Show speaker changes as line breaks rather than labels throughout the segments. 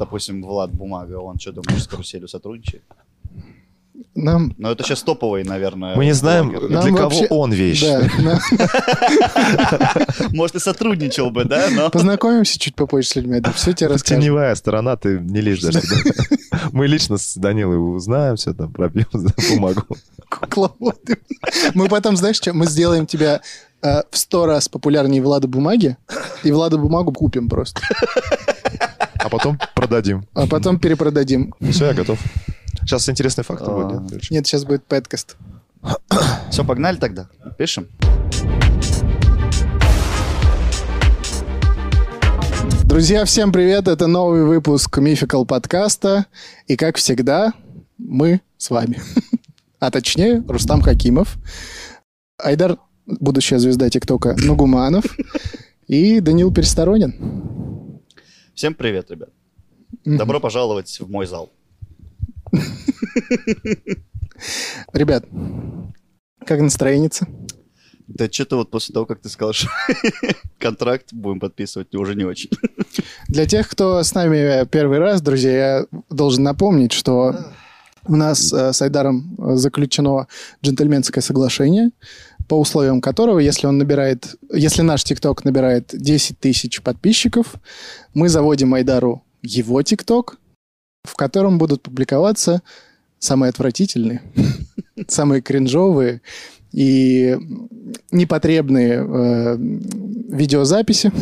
допустим, Влад Бумага, он что думаешь, с каруселью сотрудничает?
Нам...
Но это сейчас топовый, наверное.
Мы не знаем,
блогер.
для
Нам
кого
вообще-
он вещь.
Может, и сотрудничал бы, да?
Познакомимся чуть попозже с людьми, это все тебе расскажем.
теневая сторона, ты не лезь даже. Мы лично с Данилой узнаем все там, пробьем за бумагу.
Кукловоды. Мы потом, знаешь, что? Мы сделаем тебя э, в сто раз популярнее Влада Бумаги, и Влада Бумагу купим просто.
А потом продадим.
А потом перепродадим.
Все, я готов. Сейчас интересный факт
А.
будет, нет?
Нет, сейчас будет подкаст.
все, погнали тогда. Пишем.
Друзья, всем привет! Это новый выпуск Мификал подкаста. И, как всегда, мы с вами. А точнее, Рустам Хакимов, Айдар, будущая звезда ТикТока, Нугуманов и Данил Пересторонин.
Всем привет, ребят. Добро пожаловать в мой зал.
Ребят, как настроение?
Да что-то вот после того, как ты сказал, что контракт будем подписывать, уже не очень.
Для тех, кто с нами первый раз, друзья, я должен напомнить, что у нас э, с Айдаром э, заключено джентльменское соглашение, по условиям которого, если он набирает, если наш ТикТок набирает 10 тысяч подписчиков, мы заводим Айдару его ТикТок, в котором будут публиковаться самые отвратительные, самые кринжовые и непотребные э, видеозаписи,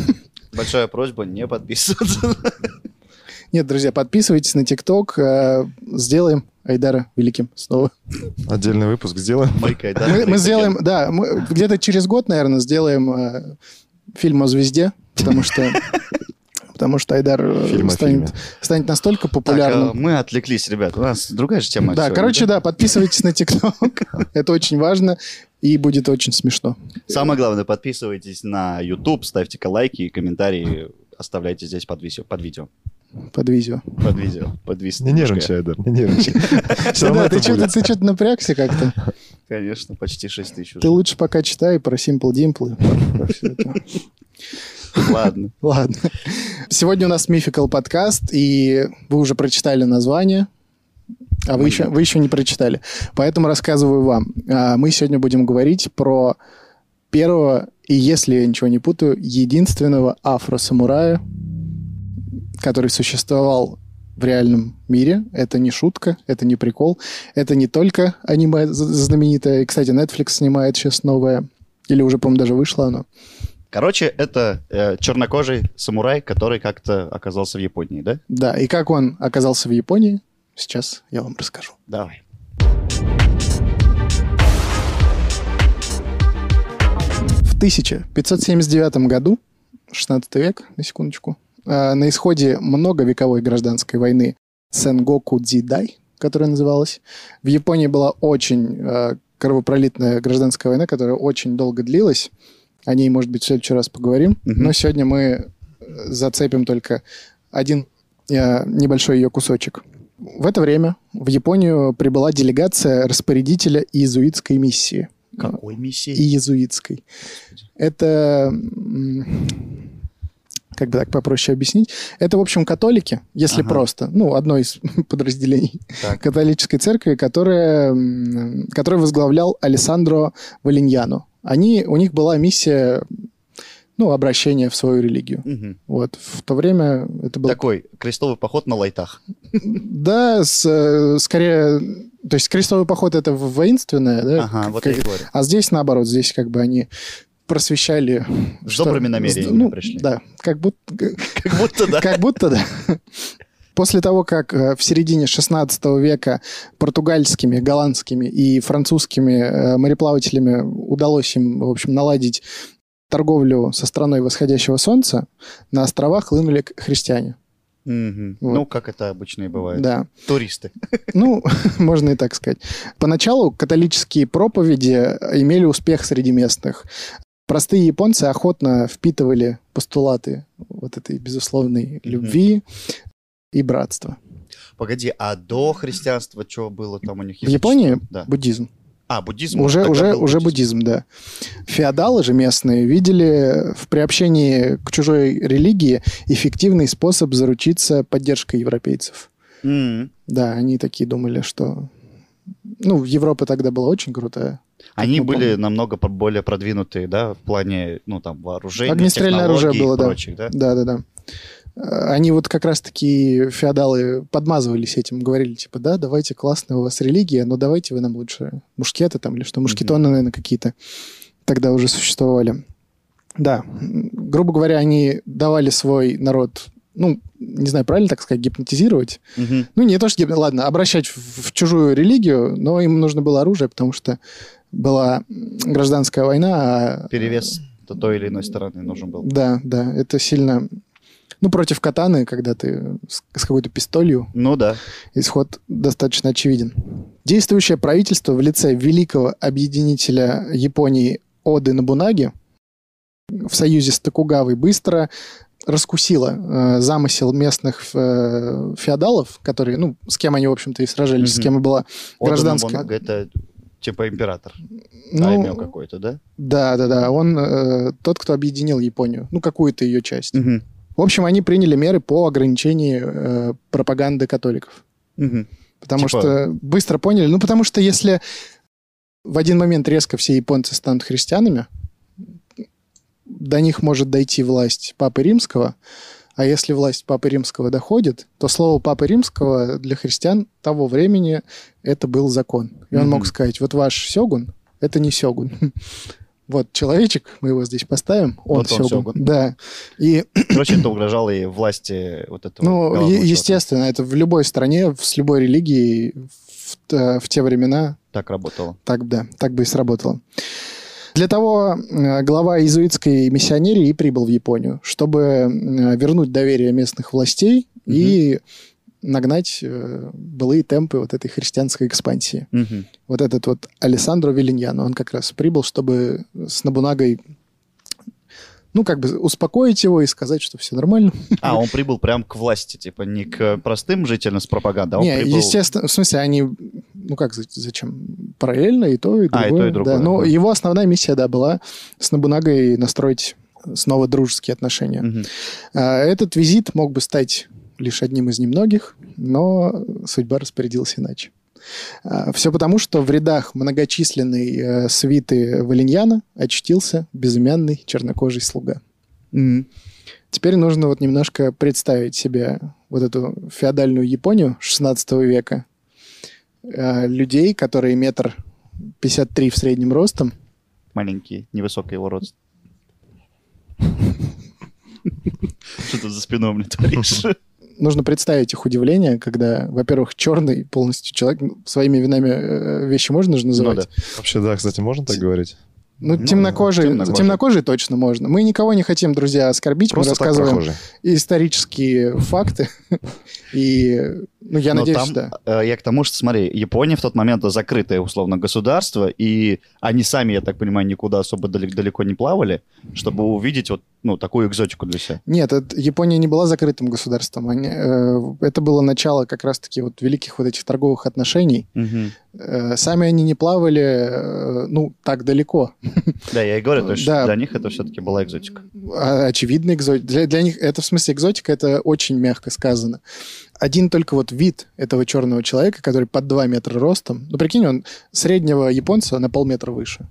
Большая просьба не подписываться.
Нет, друзья, подписывайтесь на ТикТок. э, Сделаем Айдара великим снова.
Отдельный выпуск сделаем.
Майкай, да?
Мы, мы сделаем, да, мы где-то через год, наверное, сделаем э, фильм о звезде, потому что потому что Айдар э,
Фильм
станет, станет настолько
Так, а,
популярным.
мы отвлеклись, ребят. У нас другая же тема.
да,
сегодня,
короче, да, подписывайтесь на ТикТок. Это очень важно и будет очень смешно.
Самое главное, подписывайтесь на YouTube, ставьте лайки и комментарии оставляйте здесь под видео. Под видео.
Под видео.
Под видео. Подвис.
Не нервничай, Айдар, не нервничай.
Да, ты что-то
будет.
ты что-то напрягся как-то.
Конечно, почти 6 тысяч
Ты лучше пока читай про Simple Dimple.
Ладно.
Ладно. Сегодня у нас Mythical подкаст, и вы уже прочитали название, а вы еще, вы еще не прочитали. Поэтому рассказываю вам. А, Мы сегодня будем говорить про первого, и если я ничего не путаю, единственного афро-самурая, который существовал в реальном мире. Это не шутка, это не прикол. Это не только аниме знаменитое. И, кстати, Netflix снимает сейчас новое. Или уже, по-моему, даже вышло оно.
Короче, это э, чернокожий самурай, который как-то оказался в Японии, да?
Да, и как он оказался в Японии, сейчас я вам расскажу.
Давай.
В 1579 году, 16 век, на секундочку, на исходе многовековой гражданской войны Сенгоку Дзидай, которая называлась, в Японии была очень э, кровопролитная гражданская война, которая очень долго длилась. О ней, может быть, в следующий раз поговорим.
Мгм.
Но сегодня мы э, зацепим только один э, небольшой ее кусочек. В это время в Японию прибыла делегация распорядителя иезуитской миссии.
Какой миссии?
Иезуитской. Это, м, как бы так попроще объяснить, это, в общем, католики, если
Ага.
просто, ну, одно из подразделений
Так.
католической церкви, которая, м, которую возглавлял Алессандро Валиньяно. Они, у них была миссия, ну, обращения в свою религию.
Мгм.
Вот. В то время это было...
Такой крестовый поход на лайтах.
Да, с, э, скорее... То есть крестовый поход — это воинственное, да?
Ага,
как-
вот я и говорю.
А здесь, наоборот, здесь как бы они просвещали...
С добрыми намерениями
ну,
пришли.
Да, как будто...
Как будто, да.
Как будто, да. После того, как э, в середине 16 века португальскими, голландскими и французскими э, мореплавателями удалось им, в общем, наладить торговлю со страной восходящего солнца, на островах хлынули христиане.
Мгм.
Вот.
Ну, как это обычно и бывает.
Да.
Туристы.
Ну, можно и так сказать. Поначалу католические проповеди имели успех среди местных. Простые японцы охотно впитывали постулаты вот этой безусловной любви и братства.
Погоди, а до христианства что было там у них?
В Японии
Да.
буддизм.
А, буддизм.
Уже, уже, уже буддизм, да. Феодалы же местные видели в приобщении к чужой религии эффективный способ заручиться поддержкой европейцев.
М.
Да, они такие думали, что... Ну, Европа тогда была очень крутая.
Они
мы
были
помним.
намного более продвинутые, да, в плане, ну, там, вооружения,
Огнестрельное оружие было,
и
да.
прочих, да?
Да-да-да. Э, Они вот как раз-таки, феодалы, подмазывались этим, говорили, типа, да, давайте, классная у вас религия, но давайте вы нам лучше мушкеты там или что, мушкетоны, наверное, какие-то тогда уже существовали. Да, грубо говоря, они давали свой народ, ну, не знаю, правильно так сказать, гипнотизировать.
Мгм.
Ну, не то, что, гипно- ладно, обращать в, в чужую религию, но им нужно было оружие, потому что была гражданская война, а
Перевес то- той или иной стороны нужен был.
да, да, это сильно... Ну, против катаны, когда ты с, с какой-то пистолью,
Ну да.
исход достаточно очевиден. Действующее правительство в лице великого объединителя Японии Оды Набунаги в союзе с Токугавой быстро раскусило э, замысел местных э, феодалов, которые, ну, с кем они, в общем-то, и сражались, с
Мгм.
кем и была гражданская.
Нобунага это типа император.
Ну,
Даймё какой-то, да?
да, да, да, он э, тот, кто объединил Японию, ну, какую-то ее часть.
Мгм.
В общем, они приняли меры по ограничению э, пропаганды католиков.
Мгм.
Потому
Типа-
что быстро поняли. Ну, потому что если в один момент резко все японцы станут христианами, до них может дойти власть Папы Римского, а если власть Папы Римского доходит, то слово Папы Римского для христиан того времени это был закон. И он мог сказать, вот ваш сёгун, это не сёгун. Вот человечек, мы его здесь поставим, он
Вот он
сёгун.
сёгун.
Да. И
Короче, это угрожало и власти вот этого
ну, е- естественно, это в любой стране, с любой религией в, в те времена
Так работало.
так, да, так бы и сработало. Для того э, глава иезуитской миссионерии и прибыл в Японию, чтобы э, вернуть доверие местных властей и нагнать э, былые темпы вот этой христианской экспансии.
Мгм.
Вот этот вот Алессандро Вильяньяно, он как раз прибыл, чтобы с Набунагой ну, как бы успокоить его и сказать, что все нормально.
А, он прибыл прям к власти, типа не к простым жителям с пропагандой, а
Не,
прибыл...
естественно, в смысле, они, ну как, за- зачем? Параллельно и то, и другое.
А, и то, и другое,
Да. Но его основная миссия, да, была с Набунагой настроить снова дружеские отношения. А, Этот визит мог бы стать лишь одним из немногих, но судьба распорядилась иначе. Все потому, что в рядах многочисленной э, свиты Валиньяна очутился безымянный чернокожий слуга.
Мгм.
Теперь нужно вот немножко представить себе вот эту феодальную Японию 16 века. Э, Людей, которые метр 53 в среднем ростом.
Маленький, невысокий его рост. Что ты за спиной меня творишь?
Нужно представить их удивление, когда, во-первых, черный полностью человек, ну, своими винами э, вещи можно же называть.
Ну да.
Вообще, да, кстати, можно так говорить?
Ну,
Ну,
темнокожий,
темнокожий.
темнокожий точно можно. Мы никого не хотим, друзья, оскорбить.
Просто
Мы рассказываем исторические факты. И, ну, я
Но
надеюсь,
там,
да.
э, я к тому, что, смотри, Япония в тот момент закрытое, условно, государство, и они сами, я так понимаю, никуда особо далеко, далеко не плавали, чтобы увидеть вот, ну, такую экзотику для себя.
Нет, это- Япония не была закрытым государством. Они, э, это было начало как раз-таки вот великих вот этих торговых отношений.
Мгм.
Э, сами они не плавали, э, ну, так далеко.
Да, я и говорю, то есть
Да.
для них это все-таки была экзотика.
А, Очевидно, экзотика. Для, для них это, в смысле, экзотика, это очень мягко сказано. Один только вот вид этого черного человека, который под 2 метра ростом, ну, прикинь, он среднего японца на полметра выше.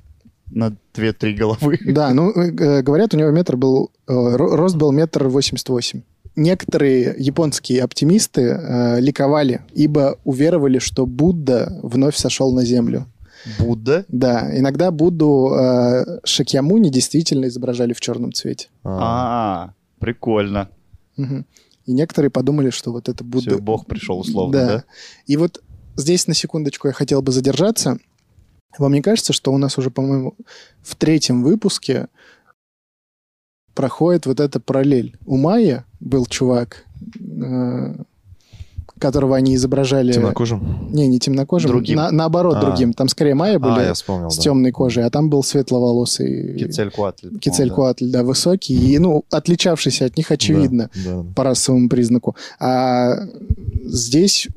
На 2-3 головы.
Да, ну, э, говорят, у него метр был, э, ро- рост был метр восемьдесят восемь. Некоторые японские оптимисты э, ликовали, ибо уверовали, что Будда вновь сошел на землю.
Будда?
Да, иногда Будду э, Шакьямуни действительно изображали в черном цвете.
А,
А, прикольно.
Мгм. И некоторые подумали, что вот это Будда...
Бог пришел условно, да?
И вот здесь на секундочку я хотел бы задержаться. Вам не кажется, что у нас уже, по-моему, в третьем выпуске проходит вот эта параллель? У Майя был чувак, э, которого они изображали...
Темнокожим?
Не, не темнокожим,
Другим.
на- наоборот
А.
другим. Там скорее Майя
А,
были
я вспомнил,
с
да.
темной кожей, а там был светловолосый
Кицелькуатль.
Кицелькуатль, да, высокий, и, ну, отличавшийся от них очевидно
Да, да.
по расовому признаку. А здесь,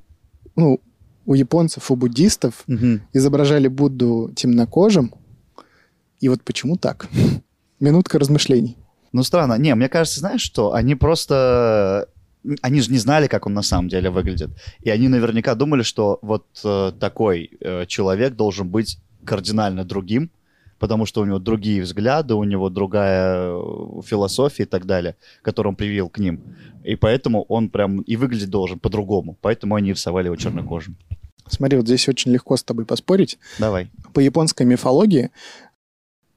ну, у японцев, у буддистов
Мгм.
изображали Будду темнокожим. И вот почему так? Минутка размышлений.
Ну, странно. Не, мне кажется, знаешь что? Они просто... Они же не знали, как он на самом деле выглядит. И они наверняка думали, что вот э, такой э, человек должен быть кардинально другим, потому что у него другие взгляды, у него другая э, философия и так далее, которую он привил к ним. И поэтому он прям и выглядеть должен по-другому. Поэтому они рисовали его чернокожим.
Смотри, вот здесь очень легко с тобой поспорить.
Давай.
По японской мифологии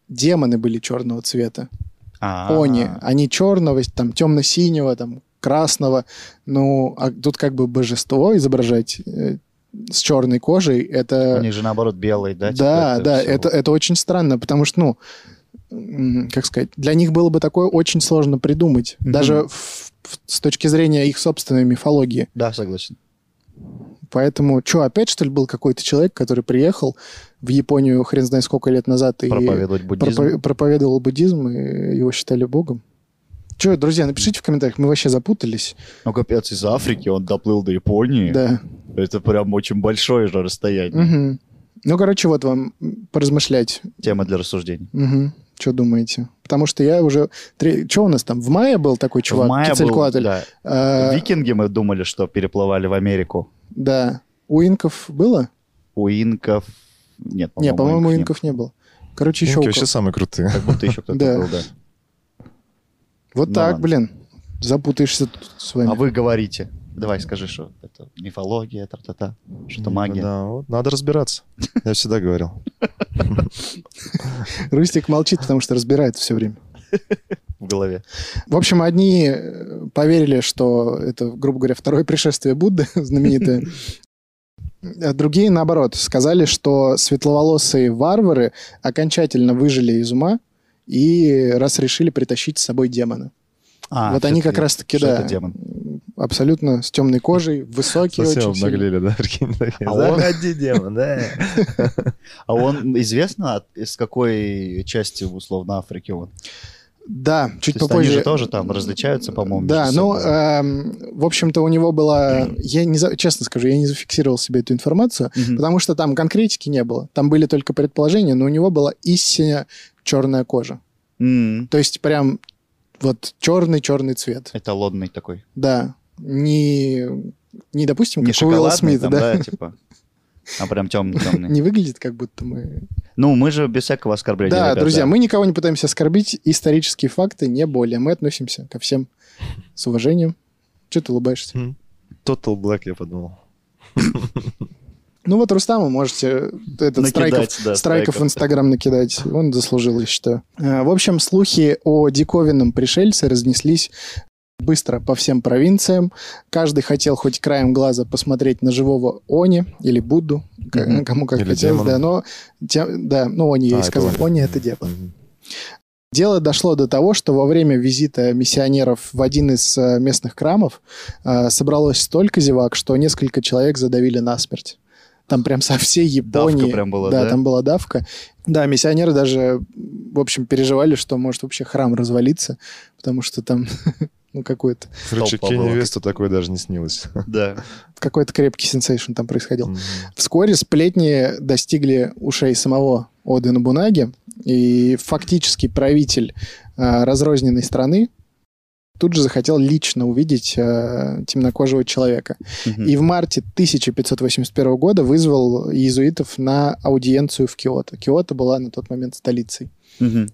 демоны были черного цвета.
А,
Они, они черного, там темно-синего, там красного. Ну, а тут как бы божество изображать э, с черной кожей, это...
У них же наоборот белый, да?
Да, да,
всё.
это, это очень странно, потому что, ну, как сказать, для них было бы такое очень сложно придумать,
Мгм.
даже в- в- с точки зрения их собственной мифологии.
Да, согласен.
Поэтому, что, опять, что ли, был какой-то человек, который приехал в Японию хрен знает сколько лет назад и
Проповедовать буддизм.
пропо- проповедовал буддизм, и его считали богом? Че, друзья, напишите в комментариях, мы вообще запутались.
Ну, капец, из Африки он доплыл до Японии.
Да.
Это прям очень большое же расстояние.
Мгм. Ну, короче, вот вам поразмышлять.
Тема для рассуждений.
Что думаете? Потому что я уже... Что у нас там? В мае был такой чувак,
в мае был, да.
А,
Викинги мы думали, что переплывали в Америку.
Да. У инков было?
У инков... Нет,
Не, по-моему, у
не
инков не было. Короче, еще
Инки вообще самые крутые.
Как будто еще кто-то был, да.
Вот
Ну
так,
ладно.
блин. Запутаешься тут с вами.
А вы говорите. Давай, скажи, что это мифология, тра-та-та, что магия.
Да, вот, надо разбираться. Я всегда говорил.
Рустик молчит, потому что разбирает все время.
в голове.
В общем, одни э, поверили, что это, грубо говоря, второе пришествие Будды знаменитое. А другие, наоборот, сказали, что светловолосые варвары окончательно выжили из ума и раз решили притащить с собой демона.
А,
вот они как раз-таки, да,
демон.
абсолютно с темной кожей, высокие
Совсем
очень
обнаглели, да? прикинь, такие,
А он-
Заходи, демон, да.
А он известно, из какой части, условно, Африки он?
Да, чуть
То
попозже.
они же тоже там различаются, по-моему,
Да, ну, эм, в общем-то, у него была... Я не за- честно скажу, я не зафиксировал себе эту информацию,
Мгм.
потому что там конкретики не было. Там были только предположения, но у него была истинно черная кожа.
М,
То есть прям вот черный-черный цвет.
Эталонный такой.
Да. Не, не допустим,
Не
как у Уилла Смита,
там,
да?
да, типа. А прям темный-темный.
Не выглядит, как будто мы...
Ну, мы же без всякого оскорбления.
Да,
ребята.
друзья, мы никого не пытаемся оскорбить. Исторические факты не более. Мы относимся ко всем с уважением. Че ты улыбаешься?
Total Black, я подумал.
Ну вот Рустаму можете этот страйков,
Накидать, да,
страйков в
страйков.
Инстаграм накидать. Он заслужил, я считаю. Э, В общем, слухи о диковинном пришельце разнеслись быстро по всем провинциям. Каждый хотел хоть краем глаза посмотреть на живого Они или Будду,
Мгм.
кому как
Или
хотелось,
демона.
да, но те- да, ну Они я
А,
и сказал,
Они.
Они это демон.
Мгм.
Дело дошло до того, что во время визита миссионеров в один из э, местных храмов э, собралось столько зевак, что несколько человек задавили насмерть. Там прям со всей Японии.
Давка прям была,
да,
да?
там была давка. Да, миссионеры даже, в общем, переживали, что может вообще храм развалиться, потому что там ну, какой-то
Короче. Кенни Весту такое даже не снилось.
Да.
какой-то крепкий сенсейшн там происходил.
Мгм.
Вскоре сплетни достигли ушей самого Оды Нобунаги, и фактически правитель э, разрозненной страны тут же захотел лично увидеть э, темнокожего человека.
Мгм.
И в марте 1581 года вызвал иезуитов на аудиенцию в Киото. Киото была на тот момент столицей.
Мгм.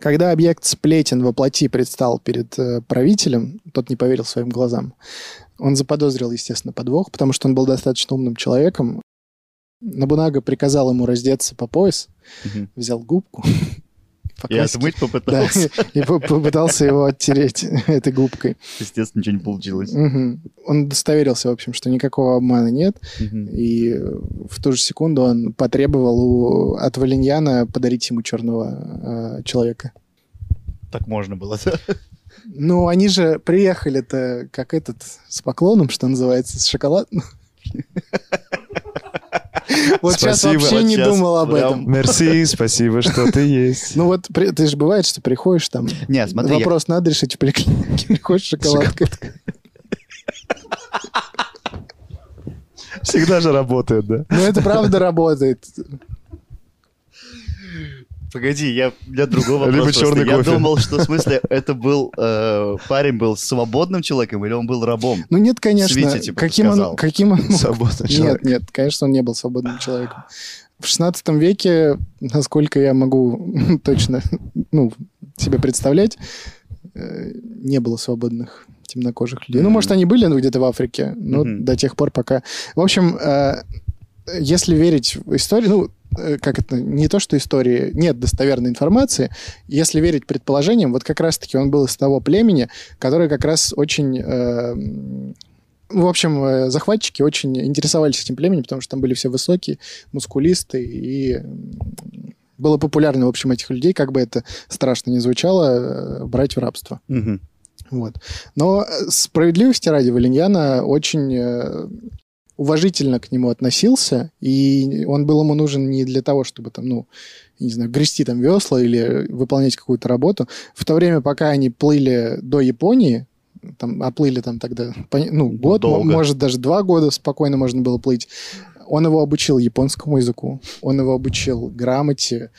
Когда объект сплетен воплоти предстал перед э, правителем, тот не поверил своим глазам. Он заподозрил, естественно, подвох, потому что он был достаточно умным человеком. Набунага приказал ему раздеться по пояс,
Мгм.
взял губку
И
классике,
отмыть
да,
попытался.
и по- попытался его оттереть этой губкой.
Естественно, ничего не получилось.
Мгм. Он удостоверился, в общем, что никакого обмана нет,
Мгм.
и в ту же секунду он потребовал у, от Валиньяна подарить ему черного э, человека.
Так можно было, да?
Ну, они же приехали-то, как этот, с поклоном, что называется, с шоколадом. Вот сейчас вообще не думал об этом.
Мерси, спасибо, что ты есть.
Ну вот, ты же бывает, что приходишь там,
Нет, смотри,
вопрос надо решить в поликлинике, приходишь шоколадкой.
Всегда же работает, да?
Ну, это правда работает.
Погоди, я, другой вопрос.
Либо черный
я
кофе.
думал, что в смысле это был э, парень был свободным человеком или он был рабом?
Ну, нет, конечно.
Свете, типа,
каким, он,
сказал.
каким он... мог-
Свободный
Нет,
человек.
нет, конечно, он не был свободным человеком. В 16 веке, насколько я могу точно ну, себе представлять, э, не было свободных темнокожих людей. Ну, может, они были ну, где-то в Африке, но
Мгм.
до тех пор пока... В общем, э, если верить в историю, ну, э, как это, не то, что истории, нет достоверной информации, если верить предположениям, вот как раз-таки он был из того племени, которое как раз очень... э, в общем, э, захватчики очень интересовались этим племенем, потому что там были все высокие, мускулистые, и было популярно, в общем, этих людей, как бы это страшно не звучало, э, брать в рабство.
Мгм.
Вот. Но справедливости ради Валиньяна очень уважительно к нему относился, и он был ему нужен не для того, чтобы там, ну, не знаю, грести там весла или выполнять какую-то работу. В то время, пока они плыли до Японии, там, оплыли там тогда, ну, год,
Долго.
может, даже два года спокойно можно было плыть. Он его обучил японскому языку, он его обучил грамоте,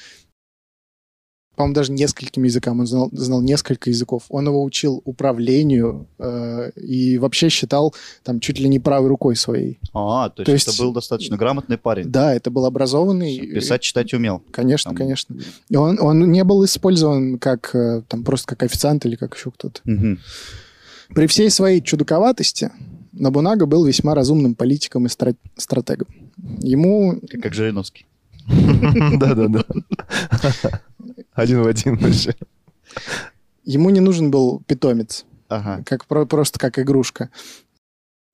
по-моему, даже нескольким языкам. Он знал, знал несколько языков. Он его учил управлению э, и вообще считал там чуть ли не правой рукой своей.
А, то есть,
То есть-
это был достаточно грамотный парень.
Да, это был образованный.
Писать, читать умел.
Конечно,
Там-
конечно. И он, он не был использован как э, там просто как официант или как еще кто-то.
Мгм.
При всей своей чудаковатости Набунага был весьма разумным политиком и стра- стратегом. Ему
Как, как Жириновский.
Да-да-да. Один в один вообще.
ему не нужен был питомец.
Ага.
как про- просто как игрушка.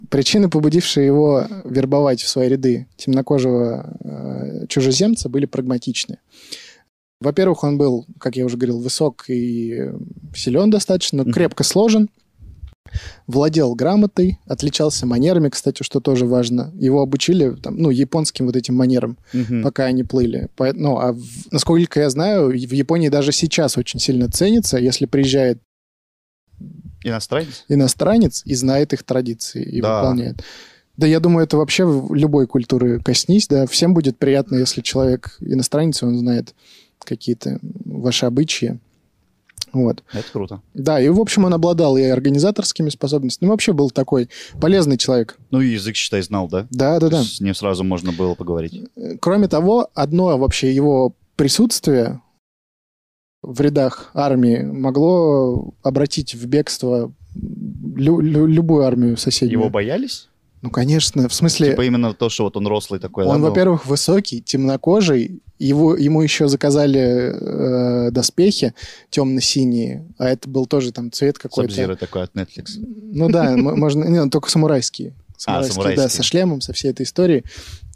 Причины, побудившие его вербовать в свои ряды темнокожего э, чужеземца, были прагматичны. Во-первых, он был, как я уже говорил, высок и силен достаточно,
Мгм.
крепко сложен, владел грамотой, отличался манерами, кстати, что тоже важно. Его обучили там, ну, японским вот этим манерам,
Мгм.
пока они плыли. По- Ну, а в- насколько я знаю, в Японии даже сейчас очень сильно ценится, если приезжает
Иностранец?
иностранец и знает их традиции и
Да.
выполняет. Да, я думаю, это вообще в любой культуры коснись, да, всем будет приятно, если человек иностранец, он знает какие-то ваши обычаи. Вот.
Это круто.
Да, и, в общем, он обладал и организаторскими способностями, ну, вообще был такой полезный человек.
Ну, и язык, считай, знал, да?
Да, да,
То
да.
С ним сразу можно было поговорить.
Кроме того, одно вообще его присутствие в рядах армии могло обратить в бегство лю- лю- любую армию соседнюю.
Его боялись?
Ну, конечно, в смысле...
Типа именно то, что вот он рослый такой. да,
Он,
был?
во-первых, высокий, темнокожий. Его, ему еще заказали э, доспехи темно-синие, а это был тоже там цвет какой-то.
Сабзиро такой от Netflix.
Ну да, можно... Не, он только самурайские. Самурайские, да,
самурайские.
со шлемом, со всей этой историей.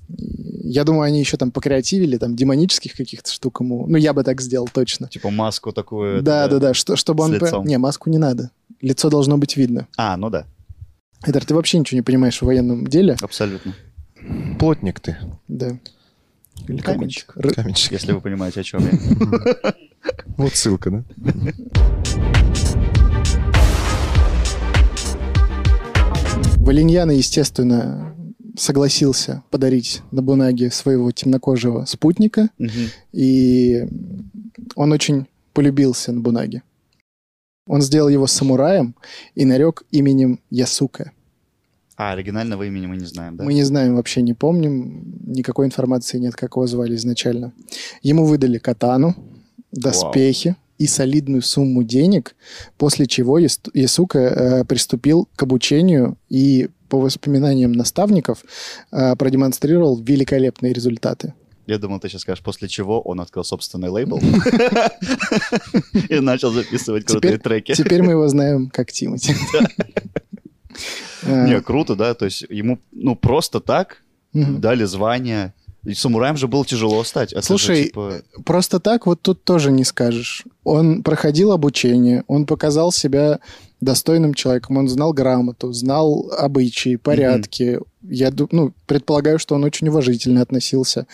Я думаю, они еще там покреативили, там, демонических каких-то штук ему. Ну, я бы так сделал точно.
Типа маску такую.
Да, да, да, что, чтобы он...
лицом.
Не, маску не надо. Лицо должно быть видно.
А, ну да,
Эдер, ты вообще ничего не понимаешь в военном деле?
абсолютно.
Плотник ты.
Да. Или
Каменщик.
Каменщик.
Если вы понимаете, о чем я.
Вот ссылка, да?
Валиньяна, естественно, согласился подарить Набунаге своего темнокожего спутника,
Мгм.
и он очень полюбился Набунаге. Он сделал его самураем и нарек именем Ясука.
А, оригинального имени мы не знаем, да?
Мы не знаем, вообще не помним, никакой информации нет, как его звали изначально. Ему выдали катану, доспехи и солидную сумму денег, после чего Яс- Ясука э, приступил к обучению и, по воспоминаниям наставников, э, продемонстрировал великолепные результаты.
Я думал, ты сейчас скажешь, после чего он открыл собственный лейбл и начал записывать крутые треки.
Теперь мы его знаем как Тимати. Э,
Не, круто, да, то есть ему, ну, просто так дали звание. И самураем же было тяжело стать. Это же,
Слушай,
типа,
Просто так вот тут тоже не скажешь. Он проходил обучение, он показал себя достойным человеком, он знал грамоту, знал обычаи, порядки. Я ду- ну, предполагаю, что он очень уважительно относился.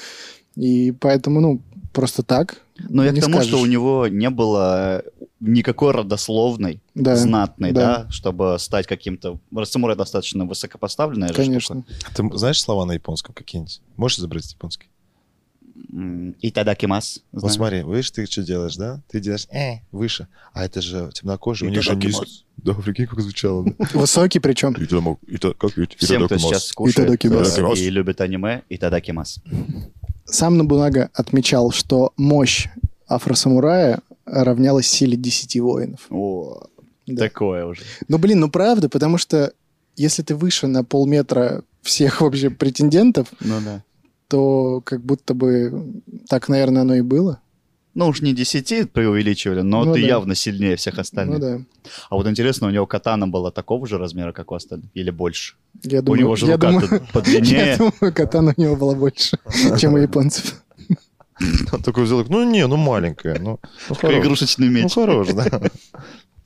И поэтому, ну, просто так
Но я
не
к тому, что
скажешь.
у него не было никакой родословной,
Да,
знатной,
да.
да. чтобы стать каким-то... Самурай достаточно высокопоставленная
конечно.
Ты знаешь слова на японском какие-нибудь? Можешь изобразить японский?
штука. М, Итадакимас.
Вот смотри, видишь, ты что делаешь, да? Ты делаешь э, выше. А это же темнокожие, у них же низко. Да, прикинь, как звучало.
Высокий причем.
И ты мог- и то- как? И
Всем,
тогда
кто сейчас кушает
Итадакимас.
э,
Итадакимас.
и любит аниме, Итадакимас.
Сам Набунага отмечал, что мощь афросамурая равнялась силе 10 воинов.
О,
Да.
такое уже.
Ну, блин, ну правда, потому что если ты выше на полметра всех вообще претендентов,
Ну да.
то как будто бы так, наверное, оно и было.
Ну уж не 10 преувеличивали, но
Ну
ты
да.
явно сильнее всех остальных.
Ну да.
А вот интересно, у него катана была такого же размера, как у остальных? Или больше?
Я
у
думаю,
него же
я
рука
думаю,
подлиннее.
я думаю, катана у него было больше, чем у японцев.
Он такой взял, ну не, ну маленькая, ну, ну
игрушечный
Ну
меч.
хорош, да.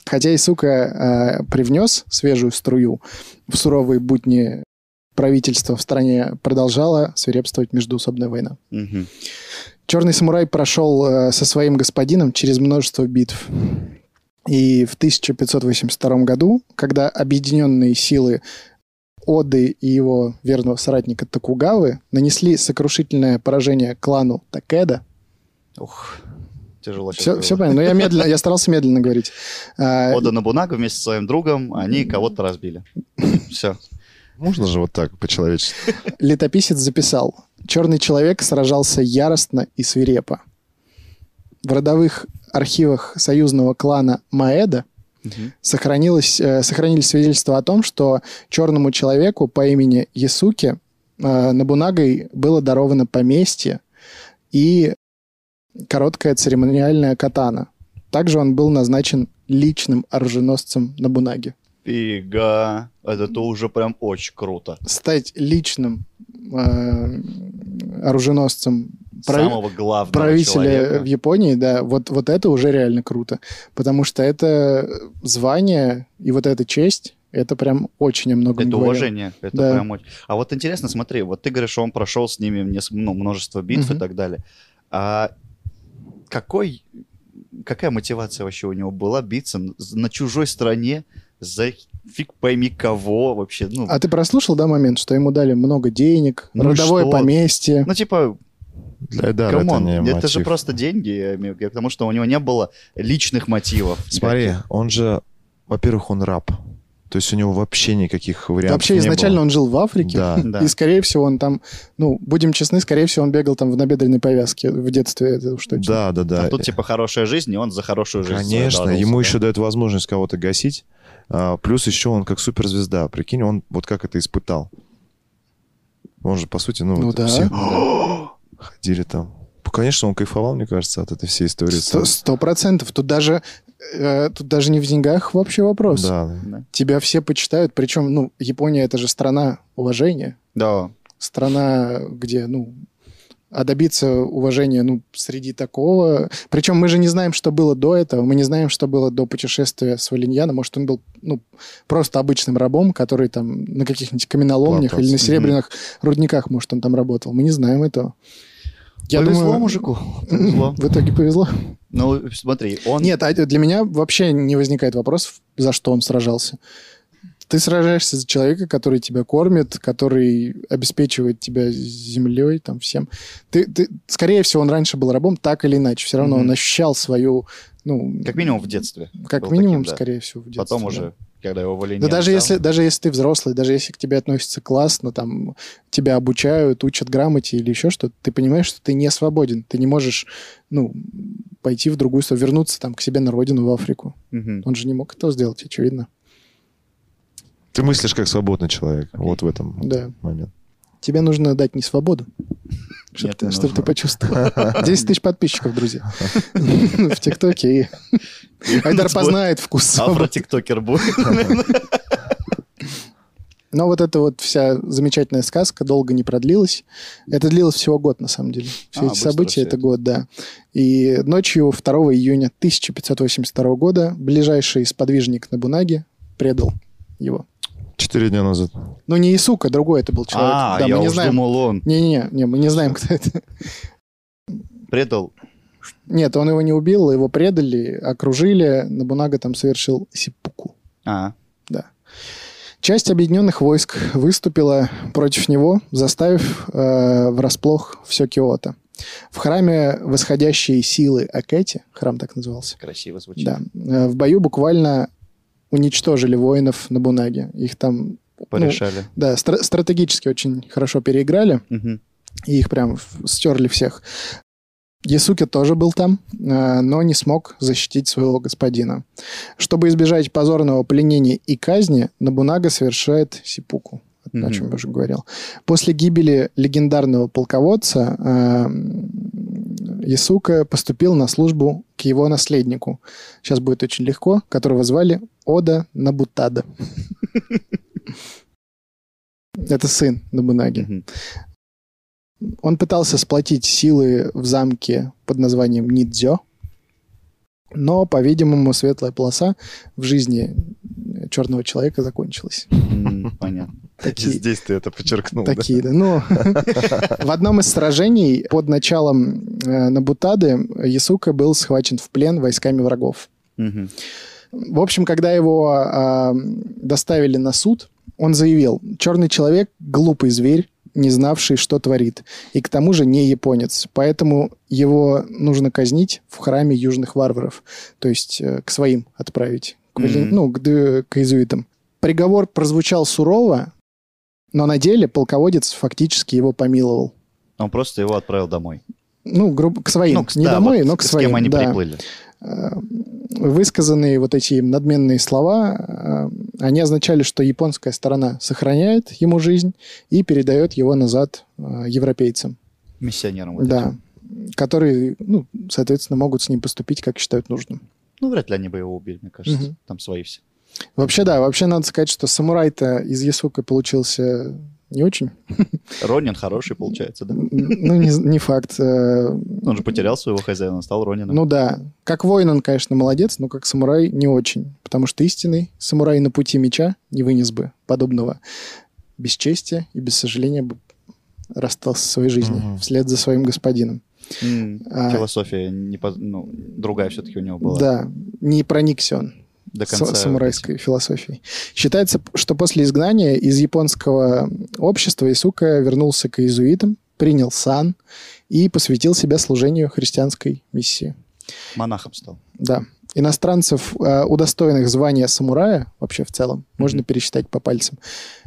Хотя и, сука, э, привнес свежую струю в суровые будни правительства в стране продолжала свирепствовать междуусобная война.
Мгм.
Черный самурай прошел э, со своим господином через множество битв. И в 1582 году, когда объединенные силы Оды и его верного соратника Токугавы нанесли сокрушительное поражение клану Такеда,
Ух, тяжело сейчас
все,
было.
все понятно, но я, медленно, я старался медленно говорить. А,
Ода Набунага вместе со своим другом, они кого-то разбили. Все.
Можно же вот так, по-человечески.
Летописец записал. Черный человек сражался яростно и свирепо. В родовых архивах союзного клана Маэда сохранилось, э, сохранились свидетельства о том, что черному человеку по имени Ясуки э, Набунагой было даровано поместье и короткая церемониальная катана. Также он был назначен личным оруженосцем Набунаги.
Фига. Это то уже прям очень круто.
Стать личным э, оруженосцем
главного
правителя
человека.
в Японии, да, вот, вот это уже реально круто. Потому что это звание и вот эта честь, это прям очень о многом
Это уважение. Это
Да.
прям очень... А вот интересно, смотри, вот ты говоришь, что он прошел с ними ну, множество битв
Мгм.
и так далее. А какой, какая мотивация вообще у него была биться на чужой стороне за фиг пойми кого вообще? Ну,
А ты прослушал, да, момент, что ему дали много денег,
Ну
родовое
что?
поместье?
ну типа,
Для Эдара это не
это, же просто деньги, я потому что у него не было личных мотивов.
Смотри,
никаких.
он же, во-первых, он раб. То есть у него вообще никаких вариантов
Вообще
не
изначально
было.
он жил в Африке,
Да.
Да.
и, скорее всего, он там, ну, будем честны, скорее всего, он бегал там в набедренной повязке в детстве, это уж точно.
Да, да, да.
А тут типа хорошая жизнь, и он за хорошую жизнь.
Конечно, ему
да.
еще дают возможность кого-то гасить. А, плюс еще он как суперзвезда. Прикинь, он вот как это испытал. Он же, по сути, ну,
Ну
вот
да.
все ходили там. Ну, Конечно, он кайфовал, мне кажется, от этой всей истории.
Сто процентов. Тут даже, э, тут даже не в деньгах вообще вопрос.
Да.
Тебя все почитают, причем, ну, Япония это же страна уважения,
Да.
страна, где, ну, а добиться уважения, ну, среди такого... Причем мы же не знаем, что было до этого, мы не знаем, что было до путешествия с Валиньяна. Может, он был, ну, просто обычным рабом, который там на каких-нибудь каменоломнях или на серебряных рудниках, может, он там работал. Мы не знаем этого. Я
повезло
думаю,
мужику. Повезло.
В итоге повезло.
Ну, смотри, он...
Нет, а для меня вообще не возникает вопросов, за что он сражался. Ты сражаешься за человека, который тебя кормит, который обеспечивает тебя землей, там всем. Ты, ты, скорее всего, он раньше был рабом, так или иначе. Все равно
Мгм.
он ощущал свою, ну,
Как минимум в детстве.
как минимум,
таким, да.
скорее всего, в детстве.
Потом
да.
уже, когда его Валентин
Да даже если, даже если ты взрослый, даже если к тебе относятся классно, там тебя обучают, учат грамоте или еще что-то, ты понимаешь, что ты не свободен. Ты не можешь, ну, пойти в другую сторону, вернуться там к себе на родину, в Африку. Он же не мог этого сделать, очевидно.
Ты мыслишь как свободный человек.
Окей.
Вот в этом
Да.
момент.
Тебе нужно дать не свободу, чтобы ты, почувствовал. 10 тысяч подписчиков, друзья. В ТикТоке. и Айдар познает вкус.
Афро-тиктокер будет.
Но вот эта вот вся замечательная сказка долго не продлилась. Это длилось всего год, на самом деле. Все
А,
эти события это. год, да. И ночью 2 июня 1582 года ближайший сподвижник Нобунаги предал его.
Четыре дня назад.
Ну, не Исука, другой это был человек.
А,
да,
я
мы не
уж
знаем.
думал, он
Не-не-не, не, мы не знаем, кто это.
предал
Нет, он его не убил, его предали, окружили. Набунага там совершил сипуку.
А,
Да. Часть объединенных войск выступила против него, заставив э, врасплох все Киото. В храме восходящей силы Акэти, храм так назывался,
красиво звучит.
да, э, в бою буквально уничтожили воинов Набунаги. Их там,
Порешали.
да, стра- стратегически очень хорошо переиграли,
Мгм.
и их прям стерли всех. Ясуки тоже был там, э, но не смог защитить своего господина. Чтобы избежать позорного пленения и казни, Набунага совершает сипуку, о
Мгм.
чем я уже говорил. После гибели легендарного полководца э, Ясука поступил на службу к его наследнику. Сейчас будет очень легко, которого звали Ода Набутада. Это сын Набунаги. Он пытался сплотить силы в замке под названием Нидзё, но, по-видимому, светлая полоса в жизни черного человека закончилась.
Понятно.
Такие,
Здесь ты это подчеркнул.
такие, да. Ну, в одном из сражений под началом э, Набутады Ясука был схвачен в плен войсками врагов. В общем, когда его а, доставили на суд, он заявил, черный человек – глупый зверь, не знавший, что творит, и к тому же не японец. Поэтому его нужно казнить в храме южных варваров, то есть э, к своим отправить, к,
Мгм.
ну, к, к иезуитам. Приговор прозвучал сурово, но на деле полководец фактически его помиловал.
Он просто его отправил домой.
Ну, грубо к своим.
Ну, к-
не
да,
домой,
вот
но к
с
своим.
кем они
да.
приплыли.
Э, высказанные вот эти надменные слова, э, они означали, что японская сторона сохраняет ему жизнь и передает его назад э, европейцам,
Миссионером. вот
да,
этим.
которые, ну, соответственно, могут с ним поступить, как считают нужным.
Ну, вряд ли они бы его убили, мне кажется.
Мгм.
Там свои все.
Вообще, да, вообще надо сказать, что самурай-то из Ясука получился не очень.
Ронин хороший, получается, да?
Ну, не, не факт. Э,
Он же потерял своего хозяина, стал Ронином.
Ну да, как воин он, конечно, молодец, но как самурай не очень. Потому что истинный самурай на пути меча не вынес бы подобного бесчестия и без сожаления бы расстался со своей жизнью
Мгм.
вслед за своим господином.
М,
А-
Философия не по- ну, другая все-таки у него была.
Да, не проникся он
До
с-
конца.
самурайской философией. Считается, что после изгнания из японского общества Исука вернулся к иезуитам, принял сан и посвятил себя служению христианской миссии.
Монахом стал.
Да. Иностранцев, э, удостоенных звания самурая, вообще в целом, можно пересчитать по пальцам.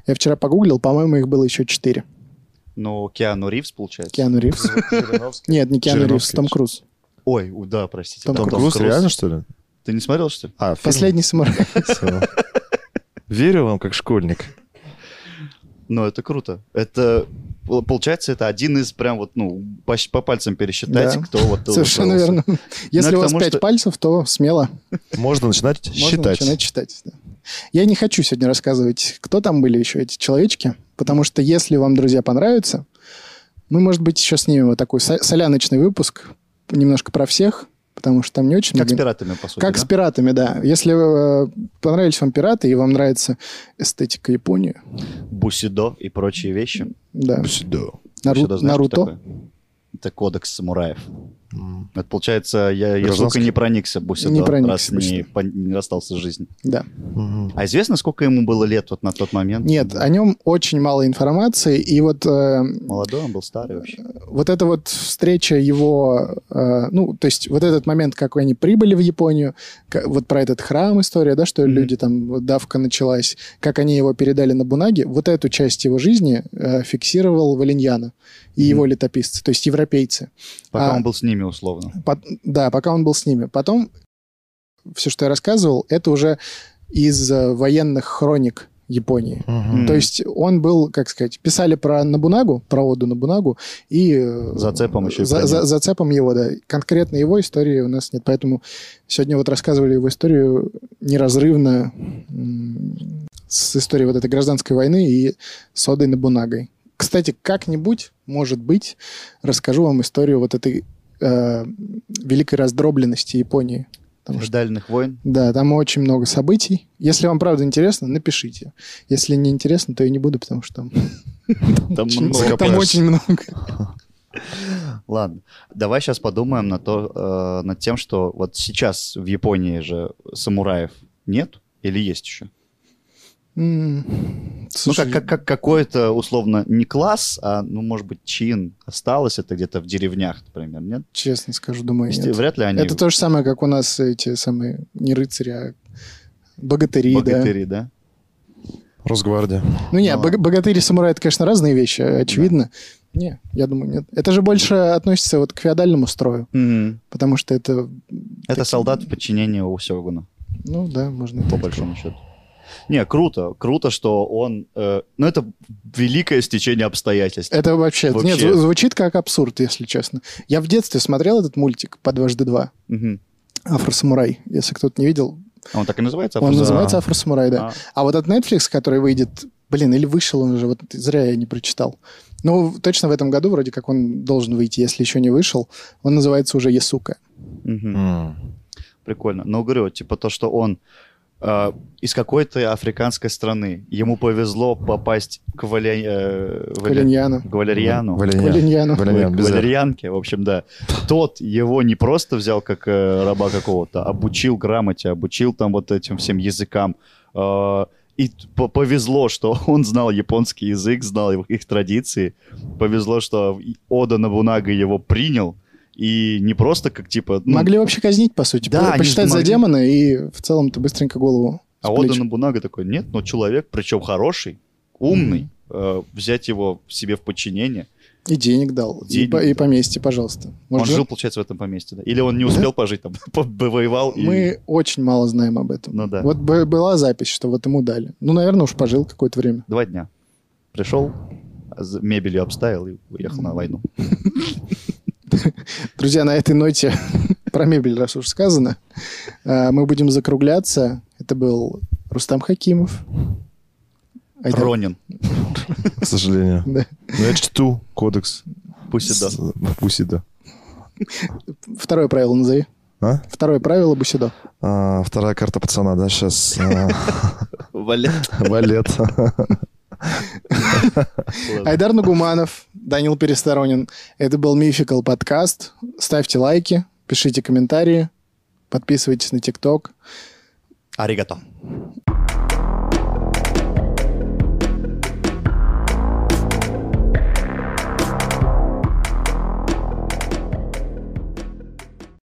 Я вчера погуглил, по-моему, их было еще четыре.
Ну, Киану Ривз, получается.
Киану Ривз. Нет, не Киану Ривз. Том Круз.
Ой, да, простите.
Том
Том
Том
Круз, реально, что ли?
Ты не смотрел, что ли?
А, фильм?
Последний самурай.
Верю вам, как школьник.
Ну, это круто. Это, пол- получается, это один из прям вот, ну, по, по пальцам пересчитать,
Да.
кто вот...
Совершенно верно. Если
к
у вас
тому,
пять
что-
пальцев, то смело
Можно начинать
можно
считать.
начинать читать. да. Я не хочу сегодня рассказывать, кто там были еще эти человечки, потому что если вам, друзья, понравится, мы, может быть, еще снимем вот такой со- соляночный выпуск, немножко про всех, потому что там не очень
Как с пиратами, по сути,
Как
да?
с пиратами, да. Если э, понравились вам пираты и вам нравится эстетика Японии,
Бусидо и прочие вещи.
да.
Сюда.
Нару-
Бусидо, знаешь,
Наруто.
Это кодекс самураев. Это получается, я,
Гражданский.
не проникся Бусидо,
Не проникся
раз не, пон- не расстался с жизнью.
Да.
Мгм.
А известно, сколько ему было лет вот на тот момент?
Нет, о нем очень мало информации, и вот э,
Молодой он был, старый вообще.
вот эта вот встреча его, э, ну, то есть вот этот момент, как они прибыли в Японию, ка- вот про этот храм история, да, что
Мгм.
люди там, вот давка началась, как они его передали на Бунаге, вот эту часть его жизни э, фиксировал Валиньяна и его летописцы, то есть европейцы.
Пока
А-
он был с ними, условно.
Пот- да, пока он был с ними. Потом все, что я рассказывал, это уже из э, военных хроник Японии.
Мгм.
То есть он был, как сказать, писали про Набунагу, про Оду Набунагу, и... э,
Зацепом еще
за- за- зацепом его, да. Конкретно его истории у нас нет, поэтому сегодня вот рассказывали его историю неразрывно с историей вот этой гражданской войны и с Одой Набунагой. Кстати, как-нибудь, может быть, расскажу вам историю вот этой э, великой раздробленности Японии. Потому что
Ждальных войн.
да, там очень много событий. Если вам правда интересно, напишите. Если не интересно, то я не буду, потому что там,
Там
очень,
много.
там очень много.
Ладно, давай сейчас подумаем на то, э, над тем, что вот сейчас в Японии же самураев нет или есть еще?
М,
Ну,
слушай,
как, как, как какой-то, условно, не класс, а, ну, может быть, чин осталось это где-то в деревнях, например, нет?
Честно скажу, думаю,
Есть-
нет.
Вряд ли они
Это то же самое, как у нас эти самые, не рыцари, а богатыри, да.
богатыри, да?
Росгвардия.
Ну не,
Ну,
бог- богатыри и самураи это, конечно, разные вещи, очевидно. Не, я думаю, нет. Это же больше относится вот к феодальному строю,
Мгм.
потому что это,
Это
Такие-
солдат в подчинении у Сёгуна,
ну да, можно
по
так
большому счету. Не, круто, круто, что он... э, ну, это великое стечение обстоятельств.
Это вообще,
Вообще.
нет, зву- звучит как абсурд, если честно. Я в детстве смотрел этот мультик по дважды два.
Мгм.
Афросамурай. Если кто-то не видел,
А Он так и называется?
он
«Афросамурай»?
называется Афросамурай, да.
А,
А вот от Netflix, который выйдет, блин, или вышел он уже, вот зря я не прочитал. Ну, точно в этом году вроде как он должен выйти, если еще не вышел. Он называется уже Ясука.
мгм.
М.
Прикольно. Но говорю, типа то, что он э, из какой-то африканской страны, ему повезло попасть к Валя... э, Валя-
Валиньяну.
к Валерьяну.
Валерьян.
Валиньяну.
Валерьян,
Ой,
без «р».
валерьянке, в общем, да. Тот его не просто взял как э, раба какого-то, обучил грамоте, обучил там вот этим всем языкам. Э, и повезло, что он знал японский язык, знал их, их традиции. Повезло, что Ода Набунага его принял. И не просто как типа... ну,
Могли вообще казнить, по сути.
Да,
Посчитать
же
за
могли.
демона и в целом-то быстренько голову
А. Ода Набунага такой, нет, но человек, причем хороший, умный, э, взять его себе в подчинение.
И денег дал. И,
Денег
и
дал.
поместье, пожалуйста.
он
Может,
жил, получается, в этом поместье, да? Или он не успел пожить там, воевал и...
Мы очень мало знаем об этом.
Ну да.
Вот была запись, что вот ему дали. Ну, наверное, уж пожил какое-то время.
Два дня. Пришел, мебелью обставил и уехал на войну.
Друзья, на этой ноте про мебель, раз уж сказано, э, мы будем закругляться. Это был Рустам Хакимов. Айдар-
Ронин.
К сожалению.
Да.
Но я чту кодекс.
Пусть да.
Бусида.
Второе правило назови.
А?
Второе правило Бусидо.
А, Вторая карта пацана, да, сейчас.
Валет.
Валет.
Айдар Нагуманов, Данил Пересторонин. Это был Мификал подкаст. Ставьте лайки, пишите комментарии, подписывайтесь на ТикТок.
Аригато.